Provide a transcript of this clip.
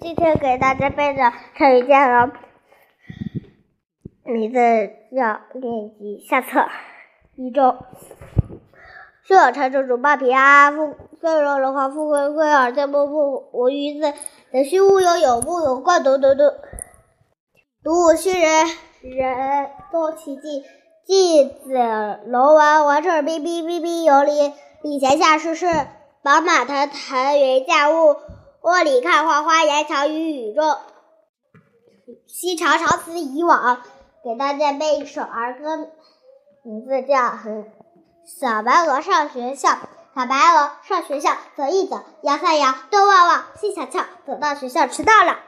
今天给大家背的成语接龙，名字叫“练习下册”。一周，胸有成竹，主报平安；富岁荣荣华，富贵贵尔健，不不无余字。子虚乌有，有木有怪，读读读。读吾虚人，人多奇迹。季子龙王，王者彬彬彬彬有礼。礼贤下士士，宝马腾腾云驾雾。雾里看花，花言巧语语中。西常常思以往，给大家背一首儿歌，名字叫《小白鹅上学校》。小白鹅上学校，走一走，摇三摇，东望望，西瞧瞧，走到学校迟到了。